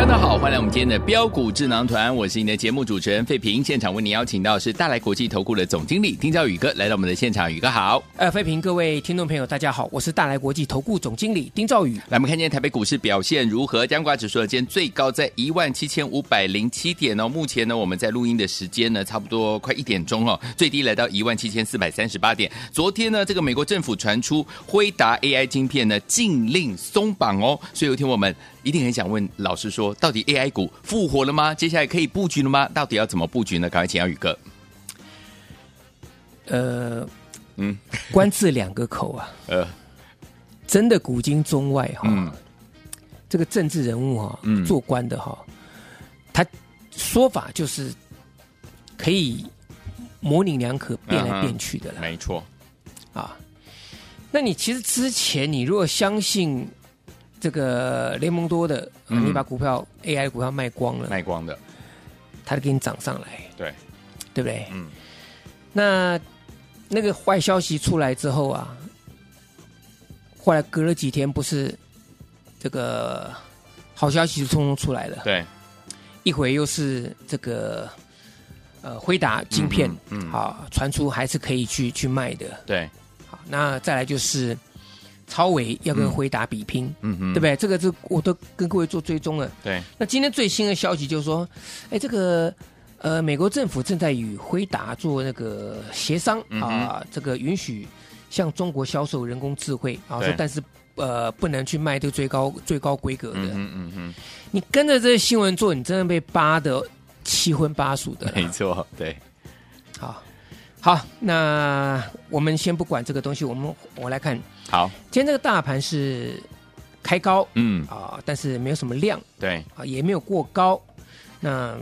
大家好，欢迎来我们今天的标股智囊团，我是你的节目主持人费平。现场为你邀请到是大来国际投顾的总经理丁兆宇哥来到我们的现场，宇哥好。呃，费平，各位听众朋友，大家好，我是大来国际投顾总经理丁兆宇。来，我们看今天台北股市表现如何？加挂指数今天最高在一万七千五百零七点哦。目前呢，我们在录音的时间呢，差不多快一点钟哦，最低来到一万七千四百三十八点。昨天呢，这个美国政府传出辉达 AI 晶片呢禁令松绑哦，所以有一天我们。一定很想问老师说，到底 AI 股复活了吗？接下来可以布局了吗？到底要怎么布局呢？赶快请教宇哥。呃，嗯，官字两个口啊，呃，真的古今中外哈、哦，嗯、这个政治人物哈、哦，嗯、做官的哈、哦，他说法就是可以模棱两可，变来变去的了，没错啊。那你其实之前你如果相信。这个雷蒙多的，嗯、你把股票 AI 股票卖光了，卖光的，它就给你涨上来，对，对不对？嗯，那那个坏消息出来之后啊，后来隔了几天，不是这个好消息就匆匆出来了，对，一会又是这个呃辉达晶片，嗯，嗯。好，传出还是可以去去卖的，对，好，那再来就是。超伟要跟辉达比拼，嗯嗯，对不对？这个是我都跟各位做追踪了。对，那今天最新的消息就是说，哎，这个呃，美国政府正在与辉达做那个协商啊，这个允许向中国销售人工智慧啊，说但是呃，不能去卖这个最高最高规格的。嗯嗯嗯，你跟着这个新闻做，你真的被扒的七荤八素的。没错，对。好，好，那我们先不管这个东西，我们我来看。好，今天这个大盘是开高，嗯。啊，但是没有什么量，对。啊，也没有过高，那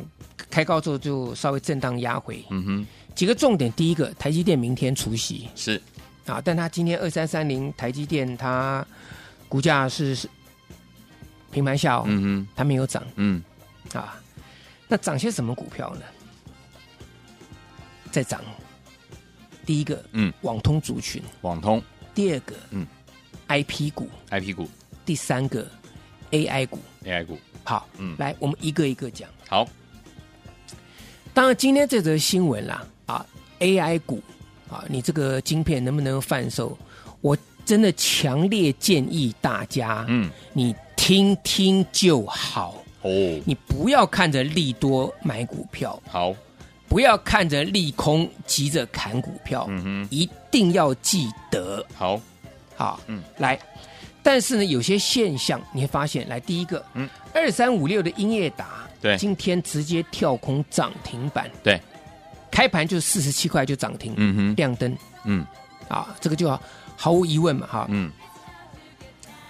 开高之后就稍微震荡压回，嗯哼，几个重点，第一个，台积电明天除息是。啊，但它今天二三三零台积电它股价是平盘下哦，嗯哼，它没有涨，嗯。啊，那涨些什么股票呢？在涨，第一个，嗯，网通族群，网通。第二个，嗯，I P 股，I P 股。第三个，A I 股，A I 股。好，嗯，来，我们一个一个讲。好，当然，今天这则新闻啦，啊，A I 股，啊，你这个晶片能不能贩售？我真的强烈建议大家，嗯，你听听就好哦，你不要看着利多买股票，好。不要看着利空急着砍股票，嗯哼，一定要记得。好，好，嗯，来，但是呢，有些现象你会发现，来，第一个，嗯，二三五六的英业达，对，今天直接跳空涨停板，对，开盘就四十七块就涨停，嗯哼，亮灯，嗯，啊，这个就毫，毫无疑问嘛，哈，嗯，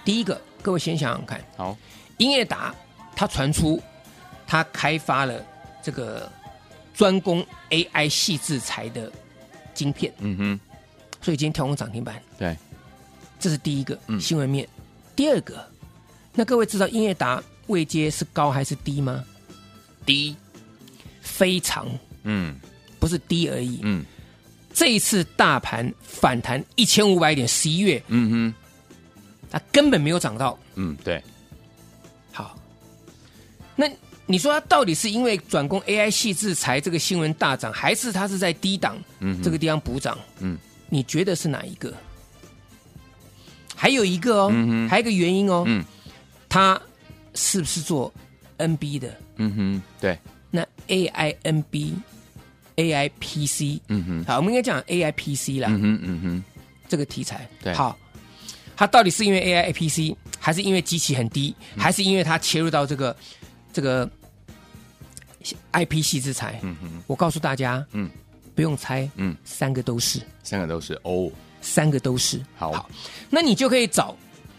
第一个，各位先想想看，好，英业达它传出它开发了这个。专攻 AI 细制材的晶片，嗯哼，所以今天跳空涨停板，对，这是第一个新闻面。嗯、第二个，那各位知道英业达位阶是高还是低吗？低，非常，嗯，不是低而已，嗯，这一次大盘反弹一千五百点，十一月，嗯哼，它根本没有涨到，嗯，对，好，那。你说它到底是因为转攻 AI 细制裁这个新闻大涨，还是它是在低档这个地方补涨？嗯，你觉得是哪一个？还有一个哦，嗯、还有一个原因哦，嗯，它是不是做 NB 的？嗯哼，对。那 AI NB、AI PC，嗯哼，好，我们应该讲 AI PC 啦。嗯哼，嗯哼，这个题材对。好，它到底是因为 AI PC，还是因为机器很低，嗯、还是因为它切入到这个这个？IP 系之才，嗯哼，我告诉大家，嗯，不用猜，嗯，三个都是，三个都是哦，三个都是。好。那你就可以找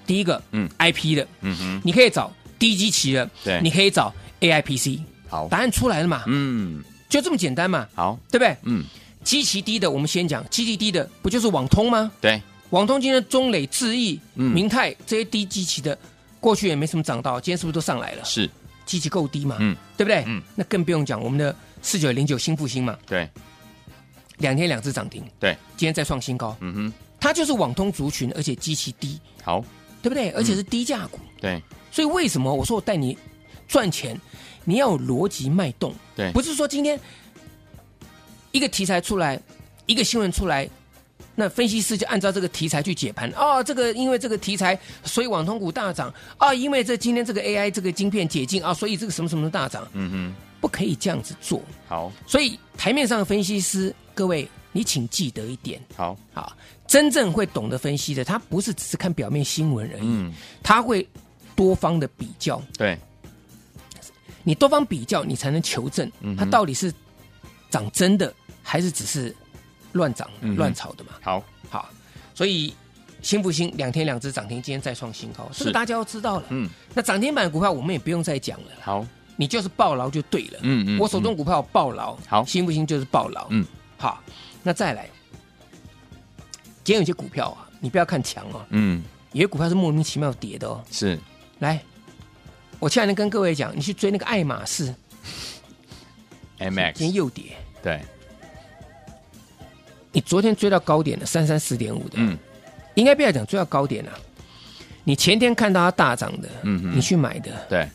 第一个，嗯，IP 的，嗯哼，你可以找低基期的，对。你可以找 AIPC，好。答，案出来了嘛，嗯，就这么简单嘛，好，对不对？嗯，基期低的，我们先讲，基期低的不就是网通吗？对，网通今天中磊、智毅、嗯。明泰这些低基期的，过去也没什么涨到，今天是不是都上来了？是，基期够低嘛，嗯，对不对？嗯，那更不用讲我们的四九零九新复兴嘛，对，两天两次涨停，对，今天再创新高，嗯哼，它就是网通族群，而且基期低，好，对不对？而且是低价股，对，所以为什么我说我带你赚钱，你要有逻辑脉动，对，不是说今天一个题材出来，一个新闻出来，那分析师就按照这个题材去解盘。哦，这个因为这个题材，所以网通股大涨。啊，因为这今天这个 AI 这个晶片解禁啊，所以这个什么什么大涨。嗯哼，不可以这样子做。好，所以台面上的分析师，各位你请记得一点好，好，真正会懂得分析的，他不是只是看表面新闻而已，嗯，他会多方的比较。对，你多方比较，你才能求证它到底是涨真的，还是只是乱涨乱炒的嘛？好，好，所以新复兴两天两只涨停，今天再创新高，这个大家都知道了。嗯，那涨停板的股票我们也不用再讲了，好，你就是抱牢就对了。嗯嗯我手中股票抱牢，好。新复兴就是抱牢。嗯，好，那再来，今天有些股票啊，你不要看强哦，嗯，有些股票是莫名其妙跌的哦。是。来，我前两天跟各位讲，你去追那个爱马仕，MX 今天又跌。对，你昨天追到高点的，三三四点五的，嗯，应该不要讲追到高点了。你前天看到它大涨的，嗯哼。你去买的，对，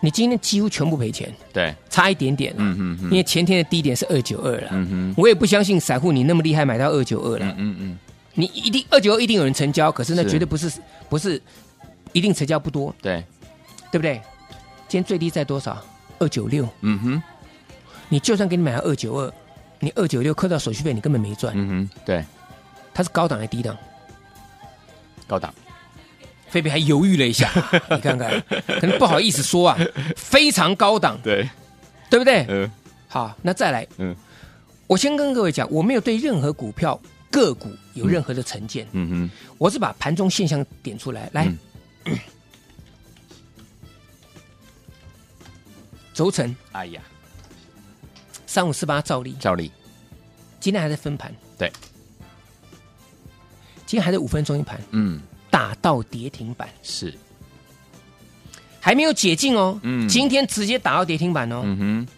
你今天几乎全部赔钱，对，差一点点了。嗯哼哼。因为前天的低点是二九二了，嗯哼，我也不相信散户你那么厉害买到二九二了，嗯嗯嗯，你一定二九二一定有人成交，可是那绝对不是不是一定成交不多，对，对不对？今天最低在多少？二九六，嗯哼，你就算给你买到二九二，你二九六扣掉手续费，你根本没赚。嗯哼，对，它是高档还是低档？高档，菲比还犹豫了一下，你看看，可能不好意思说啊，非常高档，对，对不对？嗯。好，那再来，嗯。我先跟各位讲，我没有对任何股票个股有任何的成见，嗯。哼，我是把盘中现象点出来。来，嗯。轴承。哎呀，三五四八照例，照例，今天还在分盘，对，今天还在五分钟一盘，嗯，打到跌停板，是，还没有解禁哦。嗯。今天直接打到跌停板哦，嗯哼，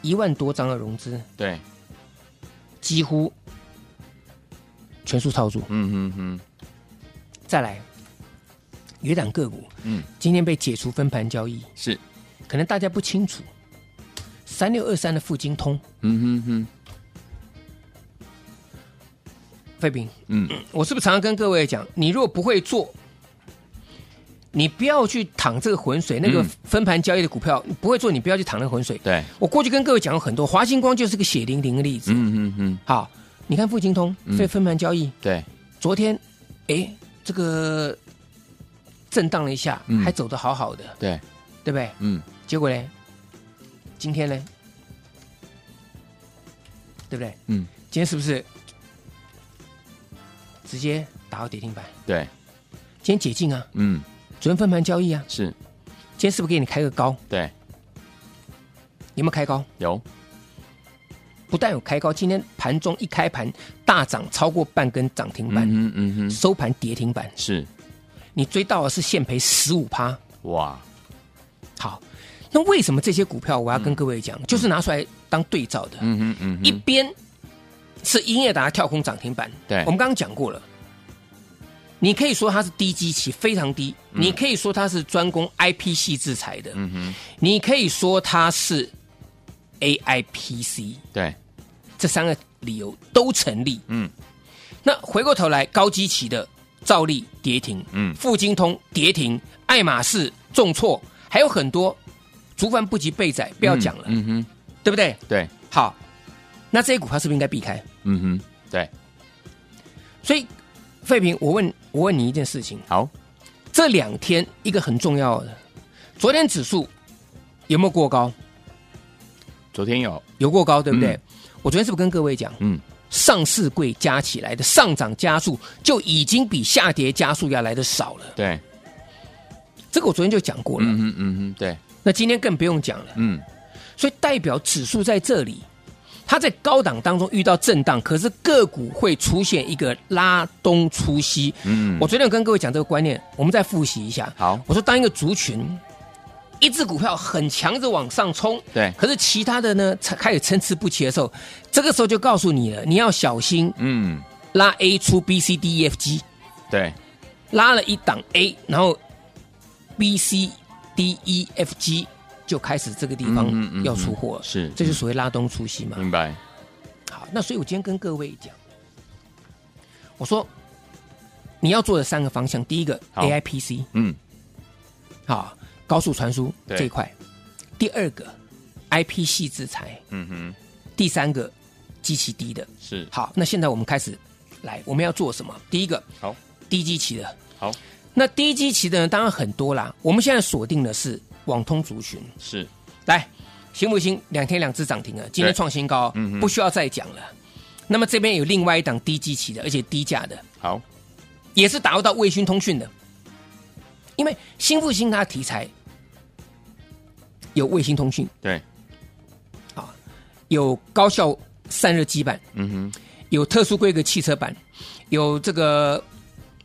一万多张的融资，对，几乎全数操作。嗯哼哼，再来，有一档个股。嗯，今天被解除分盘交易，是，可能大家不清楚。三六二三的富金通，嗯哼哼，费平，嗯，我是不是常常跟各位讲，你如果不会做，你不要去淌这个浑水。那个嗯分盘交易的股票，你不会做，你不要去淌那个浑水。对，我过去跟各位讲过很多，华星光就是个血淋淋的例子。嗯哼哼，好，你看富金通嗯被分盘交易，对，昨天，哎，这个震荡了一下，嗯还走的好好的，对，对不对？嗯，结果呢？今天呢？对不对？嗯，今天是不是直接打到跌停板？对，今天解禁啊，嗯，昨天分盘交易啊，是，今天是不是给你开个高？对，有没有开高？有，不但有开高，今天盘中一开盘大涨超过半根涨停板，嗯哼嗯哼，收盘跌停板，是，你追到的是现赔十五趴。哇，好，那为什么这些股票我要跟各位讲，就是拿出来当对照的？嗯嗯嗯哼，一边是英业达跳空涨停板，对。我们刚刚讲过了。你可以说它是低基期，非常低；你可以说它是专攻 IP 系制裁的；嗯哼，你可以说它是 AIPC，对，这三个理由都成立。嗯，那回过头来，高基期的兆利跌停，嗯。富金通跌停，爱马仕重挫，还有很多竹凡不及备载，不要讲了，嗯哼，对不对？对，好，那这些股票是不是应该避开？嗯哼，对，所以，费平，我问我问你一件事情：好，这两天一个很重要的，昨天指数有没有过高？昨天有，有过高，对不对？嗯我昨天是不是跟各位讲，嗯，上市柜加起来的上涨加速就已经比下跌加速要来的少了？对，这个我昨天就讲过了。嗯哼嗯哼，对，那今天更不用讲了。嗯，所以代表指数在这里，它在高档当中遇到震荡，可是个股会出现一个拉东出西。嗯我昨天有跟各位讲这个观念，我们再复习一下。好我说当一个族群，一只股票很强着往上冲，对可是其他的呢才开始参差不齐的时候，这个时候就告诉你了，你要小心嗯，拉 A 出 B C D E F G，对，拉了一档 A，然后 B C D E F G 就开始这个地方嗯要出货了，是这就所谓拉东出西嘛。明白，好，那所以我今天跟各位讲，我说你要做的三个方向，第一个 A I P C，嗯，好，高速传输这一块；第二个 I P 系制裁；嗯哼，第三个机器低的。是，好，那现在我们开始来，我们要做什么？第一个好，低机器的，好，那低基期的呢，当然很多啦。我们现在锁定的是网通族群，是，来，行不行？两天两只涨停啊，今天创新高，嗯不需要再讲了。那么这边有另外一档低基期的，而且低价的，好，也是打入到卫星通讯的。因为新复兴它的题材有卫星通讯，对，啊有高效散热基板，嗯哼，有特殊规格汽车版，有这个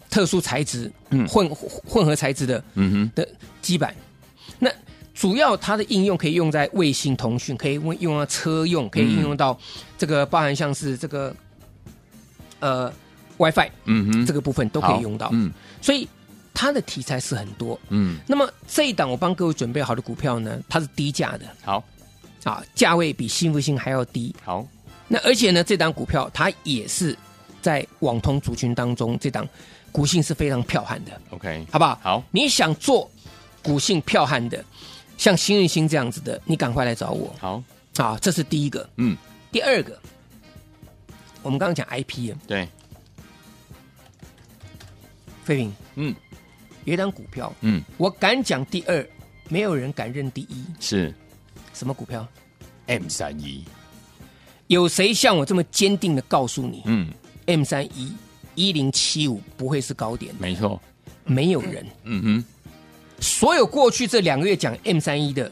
特殊材质，嗯混混合材质的嗯哼，的基板。那主要它的应用可以用在卫星通讯，可以用用到车用，可以应用到这个包含像是这个呃 WiFi 嗯哼，这个部分都可以用到。嗯所以它的题材是很多。嗯，那么这一档我帮各位准备好的股票呢，它是低价的好，啊，价位比新复兴还要低。好，那而且呢，这档股票它也是在网通族群当中，这档股性是非常剽悍的，OK，好不好？好，你想做股性剽悍的，像新运星这样子的，你赶快来找我。好，啊！这是第一个。嗯，第二个，我们刚刚讲 IP 啊，对，飞平嗯。有一档股票，嗯，我敢讲第二，没有人敢认第一。是。什么股票？M 三一，有谁像我这么坚定的告诉你嗯，，M 三一一零七五不会是高点？没错，没有人。嗯哼，所有过去这两个月讲 M 三一的，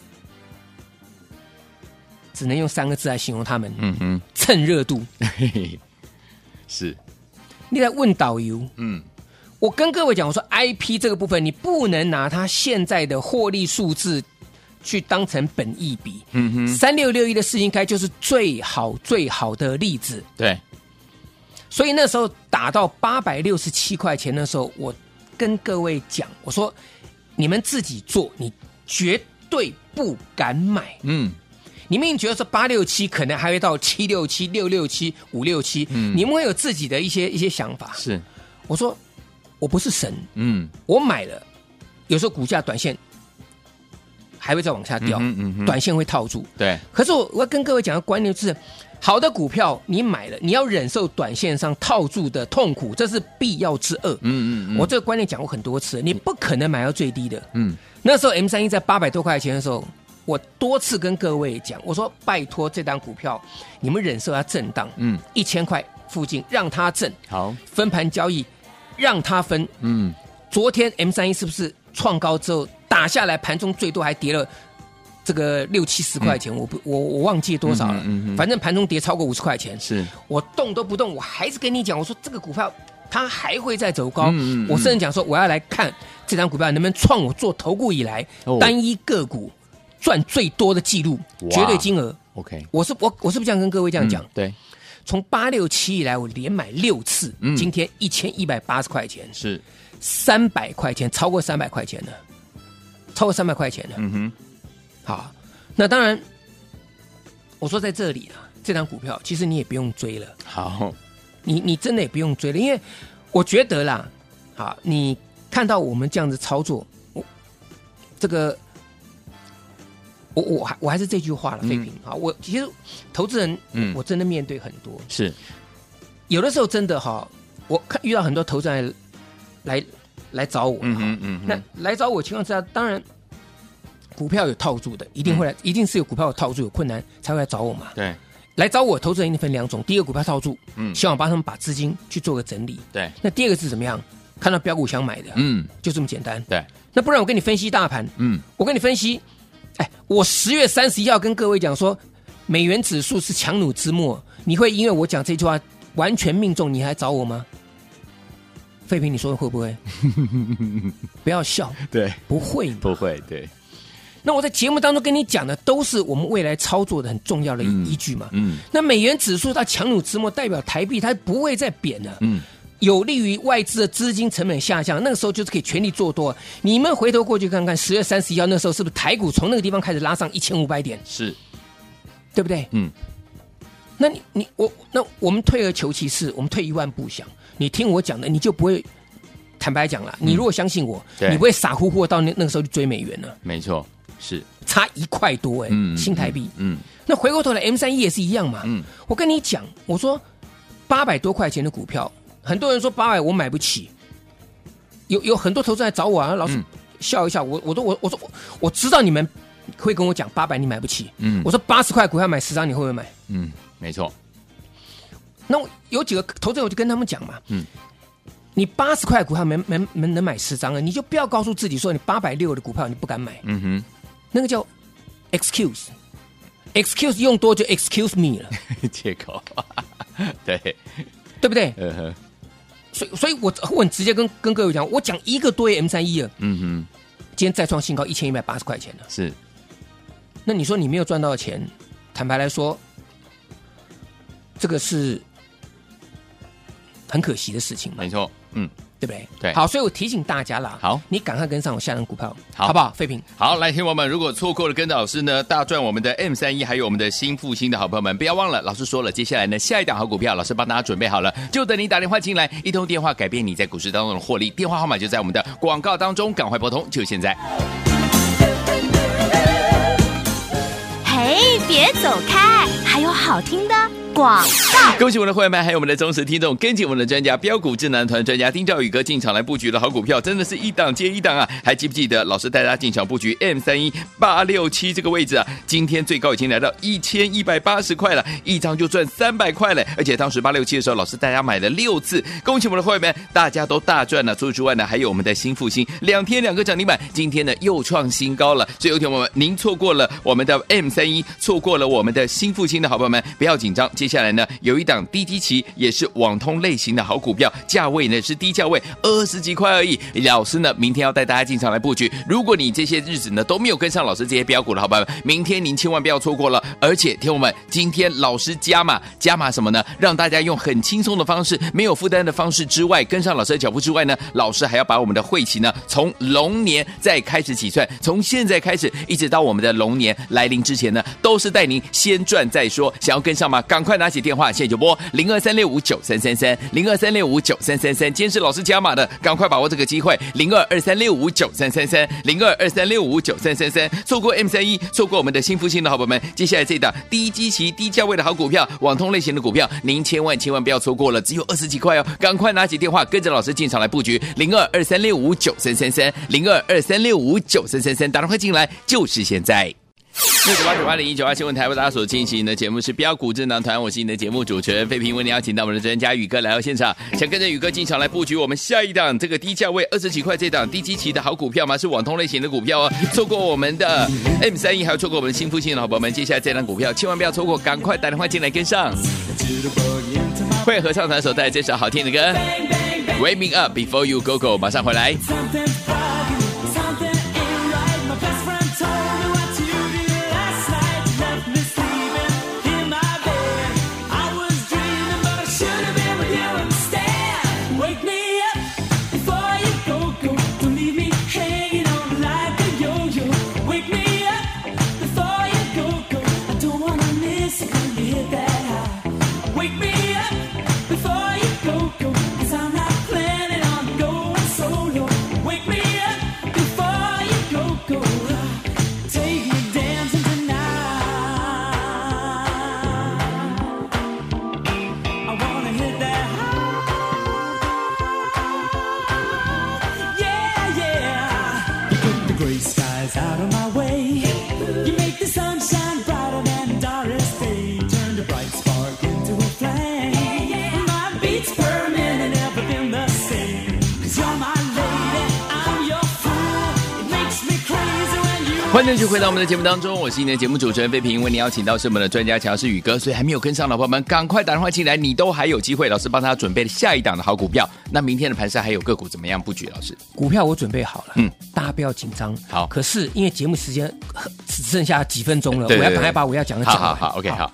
只能用三个字来形容他们：嗯哼，蹭热度。是，你在问导游，嗯，我跟各位讲，我说 IP 这个部分，你不能拿它现在的获利数字去当成本益比。嗯哼，三六六一的世新开就是最好最好的例子。对，所以那时候打到八百六十七块钱的时候，我跟各位讲，我说你们自己做，你绝对不敢买。嗯，你们觉得说八六七可能还会到七六七、六六七、五六七，嗯你们会有自己的一些一些想法。是，我说我不是神，嗯，我买了，有时候股价短线还会再往下掉，嗯哼嗯短线会套住。对，可是我我要跟各位讲的观念就是，好的股票你买了，你要忍受短线上套住的痛苦，这是必要之恶。嗯嗯嗯，我这个观念讲过很多次，你不可能买到最低的。嗯，那时候 M 三一在八百多块钱的时候，我多次跟各位讲，我说拜托这单股票，你们忍受它震荡，嗯，一千块附近让它震，好，分盘交易让它分。嗯，昨天 M 三一是不是创高之后打下来，盘中最多还跌了这个六七十块钱？我不我我忘记多少了，反正盘中跌超过五十块钱，是，我动都不动，我还是跟你讲，我说这个股票它还会再走高。我甚至讲说，我要来看这张股票能不能创我做投顾以来、哦。单一个股赚最多的记录，哇。绝对金额。OK，我是我我是不是这样跟各位这样讲？嗯对，从八六七以来，我连买六次，嗯。今天一千一百八十块钱，是，三百块钱，超过三百块钱了，超过三百块钱了。嗯哼，好，那当然，我说在这里啊，这张股票其实你也不用追了。好，你你真的也不用追了，因为我觉得啦，好，你看到我们这样子操作，我这个，我我还我还是这句话了，嗯。费平啊，我其实投资人，嗯。我真的面对很多，是，有的时候真的哈，我看遇到很多投资人来来来找我，嗯嗯嗯，那来找我情况之下，当然股票有套住的，一定会来，嗯、一定是有股票有套住有困难才会来找我嘛。对，来找我投资人一定分两种，第一个股票套住，嗯，希望帮他们把资金去做个整理。对，那第二个是怎么样？看到标股想买的，嗯，就这么简单。对，那不然我跟你分析大盘，嗯，我跟你分析，哎，我十月三十一号跟各位讲说，美元指数是强弩之末，你会因为我讲这句话完全命中，你还找我吗？废平，你说会不会？不要笑，对，不会，不会，对。那我在节目当中跟你讲的，都是我们未来操作的很重要的依据嘛。嗯。嗯，那美元指数它强弩之末，代表台币它不会再贬了。嗯。有利于外资的资金成本下降，那个时候就是可以全力做多。你们回头过去看看，十月三十一号那时候是不是台股从那个地方开始拉上一千五百点？是，对不对？嗯。那你你我那我们退而求其次，我们退一万步想。你听我讲的，你就不会坦白讲了。你如果相信我，嗯、你不会傻乎乎到那那个时候去追美元了。没错，是差一块多哎、欸，嗯、新台币。嗯，嗯那回过头来，M 三一也是一样嘛。嗯，我跟你讲，我说八百多块钱的股票，很多人说八百我买不起，有有很多投资人来找我啊，老师、嗯、笑一笑，我我都我我说我，我知道你们会跟我讲八百你买不起。嗯，我说八十块股票买十张，你会不会买？嗯，没错。那我有几个投资人，我就跟他们讲嘛，嗯，你八十块股票没没没能买十张啊，你就不要告诉自己说你八百六的股票你不敢买，嗯哼，那个叫 excuse，excuse 用多就 excuse me 了，借口，对，对不对？嗯哼，所以所以我我很直接跟跟各位讲，我讲一个多月 M 三一了，嗯哼，今天再创新高一千一百八十块钱了，是，那你说你没有赚到钱，坦白来说，这个是。很可惜的事情嘛，没错，嗯，对不对？对，好，所以我提醒大家啦，好，你赶快跟上我下档股票，好，好不好？废品，好，来，听友们，如果错过了跟着老师呢大赚我们的 M 三一，还有我们的新复兴的好朋友们，不要忘了，老师说了，接下来呢下一档好股票，老师帮大家准备好了，就等你打电话进来，一通电话改变你在股市当中的获利，电话号码就在我们的广告当中，赶快拨通，就现在。嘿，别走开，还有好听的。广告，恭喜我们的会员们，还有我们的忠实听众，跟紧我们的专家标股智囊团专家丁兆宇哥进场来布局的好股票，真的是一档接一档啊！还记不记得老师带大家进场布局 M 三一八六七这个位置啊？今天最高已经来到一千一百八十块了，一张就赚三百块了。而且当时八六七的时候，老师带大家买了六次，恭喜我们的会员们，大家都大赚了。除此之外呢，还有我们的新复兴，两天两个涨停板，今天呢又创新高了。所以有请我们，您错过了我们的 M 三一，错过了我们的新复兴的好朋友们，不要紧张。接接下来呢，有一档低基期，也是网通类型的好股票，价位呢是低价位，二十几块而已。老师呢，明天要带大家进场来布局。如果你这些日子呢都没有跟上老师这些标股的好朋友，明天您千万不要错过了。而且，听我们，今天老师加码，加码什么呢？让大家用很轻松的方式，没有负担的方式之外，跟上老师的脚步之外呢，老师还要把我们的会期呢，从龙年再开始起算，从现在开始一直到我们的龙年来临之前呢，都是带您先赚再说。想要跟上吗？刚快拿起电话，现在就拨零二三六五九三三三零二三六五九三三三。今天是老师加码的，赶快把握这个机会，零二二三六五九三三三零二二三六五九三三三。错过 M 三一，错过我们的新复兴的好朋友们，接下来这一档低基期、低价位的好股票，网通类型的股票，您千万千万不要错过了，只有二十几块哦，赶快拿起电话，跟着老师进场来布局，零二二三六五九三三三零二二三六五九三三三，打电话进来就是现在。九八九八零一九二新闻台为大家所进行的节目是标股智囊团，我是你的节目主持人费平，为你邀请到我们的专家宇哥来到现场，想跟着宇哥进场来布局我们下一档这个低价位二十几块这档低基期的好股票吗？是网通类型的股票哦，错过我们的 M 三一，还有错过我们的新复兴的好朋友们，接下来这档股票千万不要错过，赶快打电话进来跟上。会合唱团所带来这首好听的歌，Wake Me Up Before You Go Go，马上回来。欢迎继续回到我们的节目当中，我是今天的节目主持人费平，为您邀请到是我们的专家强势宇哥，所以还没有跟上的朋友们，赶快打电话进来，你都还有机会，老师帮他准备了下一档的好股票。那明天的盘势还有个股怎么样布局？老师，股票我准备好了，嗯，大家不要紧张。好，可是因为节目时间只剩下几分钟了，我要赶快把我要讲的讲完。好好好，OK，好。好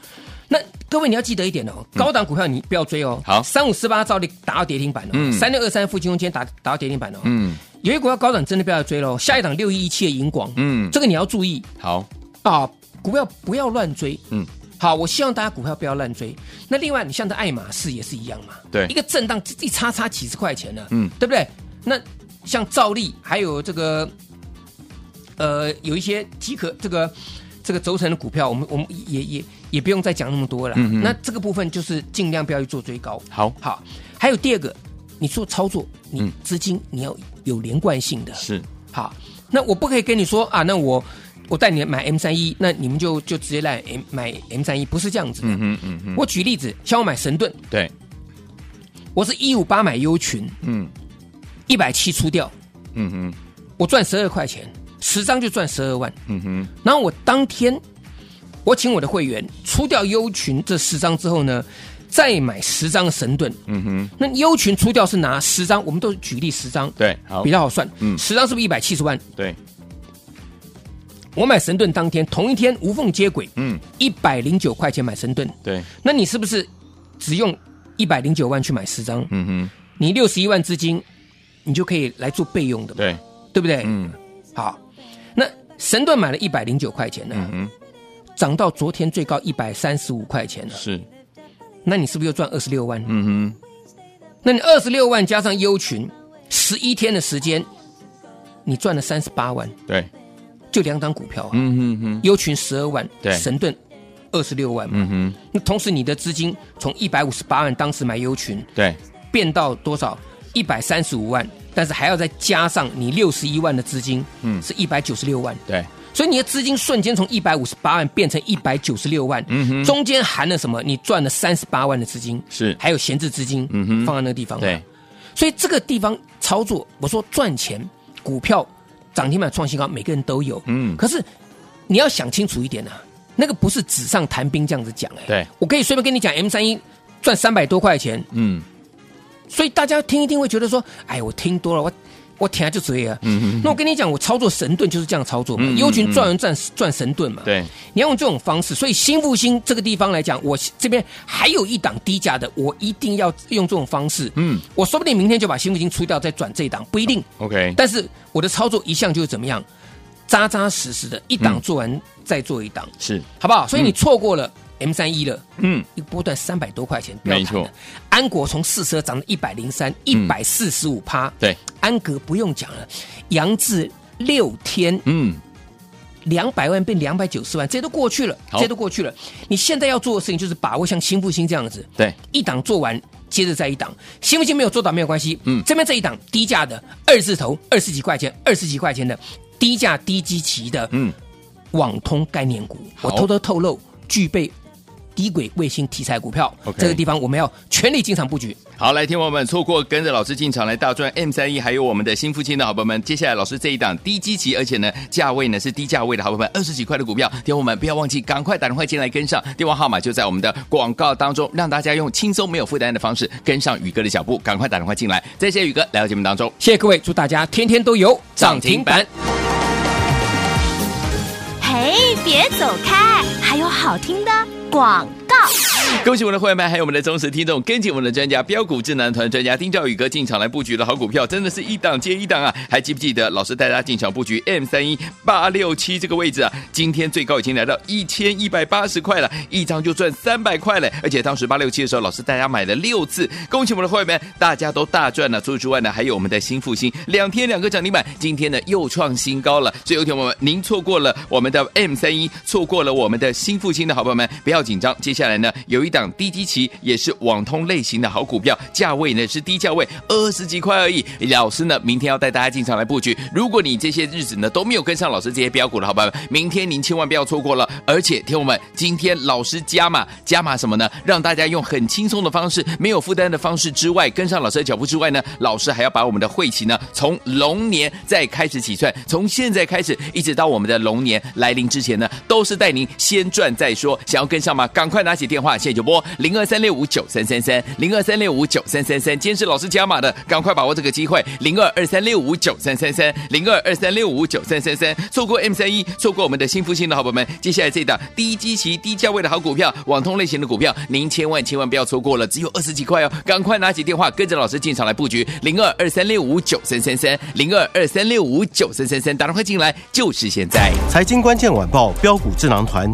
那各位你要记得一点哦，高档股票你不要追哦。好，三五四八照例打到跌停板哦。嗯，三六二三附近空间打打到跌停板哦。嗯。有一股票高档真的不要追喽，下一档六一一七的银广，嗯，这个你要注意。好啊，股票不要乱追，嗯，好，我希望大家股票不要乱追。那另外，你像这爱马仕也是一样嘛，对，一个震荡一差差几十块钱呢，嗯，对不对？那像照例还有这个，呃，有一些即可这个这个轴承的股票，我们我们也也也不用再讲那么多了。嗯，那这个部分就是尽量不要去做追高。好，好，还有第二个，你做操作，你资金你要。有连贯性的，是好。那我不可以跟你说啊，那我我带你买 M 三一，那你们就就直接来 M 买 M 三一，不是这样子的。嗯嗯嗯。我举例子，像我买神盾，对，我是一五八买优群，嗯，一百七出掉，嗯哼，我赚十二块钱，十张就赚十二万，嗯哼。然后我当天我请我的会员出掉优群这十张之后呢，再买十张神盾，嗯哼，那优群出掉是拿十张，我们都举例十张，对，好，比较好算，嗯，十张是不是一百七十万？对，我买神盾当天同一天无缝接轨，嗯，一百零九块钱买神盾，对，那你是不是只用一百零九万去买十张？嗯哼，你六十一万资金，你就可以来做备用的，对，对不对？嗯，好，那神盾买了一百零九块钱呢，嗯哼，涨到昨天最高一百三十五块钱了，是。那你是不是又赚二十六万？嗯哼，那你二十六万加上优群，十一天的时间，你赚了三十八万。对，就两档股票啊。嗯哼哼，优群十二万，对，神盾二十六万。嗯哼，那同时你的资金从一百五十八万当时买优群，对，变到多少？一百三十五万，但是还要再加上你六十一万的资金，嗯，是一百九十六万。对。所以你的资金瞬间从一百五十八万变成一百九十六万，嗯哼，中间含了什么？你赚了三十八万的资金，是还有闲置资金，嗯哼，放在那个地方，对。所以这个地方操作，我说赚钱，股票涨停板创新高，每个人都有，嗯。可是你要想清楚一点啊，那个不是纸上谈兵这样子讲，哎，对。我可以随便跟你讲，M 三一赚三百多块钱，嗯。所以大家听一听会觉得说，哎，我听多了，我。我听下，就这样。嗯嗯。那我跟你讲，我操作神盾就是这样操作嘛。优群赚完赚赚神盾嘛。对。你要用这种方式，所以新复兴这个地方来讲，我这边还有一档低价的，我一定要用这种方式。嗯。我说不定明天就把新复兴出掉，再转这一档，不一定。OK。但是我的操作一向就是怎么样，扎扎实实的，一档做完再做一档，是，好不好？所以你错过了。M 三一了，嗯，一个波段三百多块钱，没错。安国从四十二涨到一百零三，一百四十五趴，对。安格不用讲了，杨志六天，嗯，两百万变两百九十万，这些都过去了，这些都过去了。你现在要做的事情就是把握像新复兴这样子，对，一档做完，接着再一档。新复兴没有做到没有关系，嗯，这边这一档低价的二字头，二十几块钱，二十几块钱的低价低基期的，嗯，网通概念股，我偷偷透露，具备。低轨卫星题材股票.这个地方我们要全力进场布局。好，来听我们错过跟着老师进场来大赚 M 三一，还有我们的新父亲的好朋友们，接下来老师这一档低基期，而且呢价位呢是低价位的好朋友们，二十几块的股票，听我们不要忘记赶快打电话进来跟上，电话号码就在我们的广告当中，让大家用轻松没有负担的方式跟上宇哥的脚步，赶快打电话进来。再谢谢宇哥来到节目当中，谢谢各位，祝大家天天都有涨停板。嘿，别走开，还有好听的广告。恭喜我们的会员们，还有我们的忠实听众，跟紧我们的专家标股智囊团专家丁兆宇哥进场来布局的好股票，真的是一档接一档啊！还记不记得老师带大家进场布局 M 三一八六七这个位置啊？今天最高已经来到一千一百八十块了，一张就赚三百块了。而且当时八六七的时候，老师带大家买了六次，恭喜我们的会员们，大家都大赚了。除此之外呢，还有我们的新复兴两天两个涨停板，今天呢又创新高了。所以有请我们，您错过了我们的 M 三一，错过了我们的新复兴的好朋友们，不要紧张，接下来呢有。有一档低基期也是网通类型的好股票，价位呢是低价位二十几块而已。老师呢，明天要带大家进场来布局。如果你这些日子呢都没有跟上老师这些标股的好朋友们，明天您千万不要错过了。而且，听我们今天老师加码加码什么呢？让大家用很轻松的方式，没有负担的方式之外，跟上老师的脚步之外呢，老师还要把我们的会期呢从龙年再开始起算，从现在开始一直到我们的龙年来临之前呢，都是带您先赚再说。想要跟上吗？赶快拿起电话，先在就拨零二三六五九三三三零二三六五九三三三。今天是老师加码的，赶快把握这个机会，零二二三六五九三三三零二二三六五九三三三。错过 M 三一，错过我们的新复兴的好朋友们，接下来这档低基期、低价位的好股票，网通类型的股票，您千万千万不要错过了，只有二十几块哦，赶快拿起电话，跟着老师进场来布局，零二二三六五九三三三零二二三六五九三三三，打电话进来就是现在。财经关键晚报标股智囊团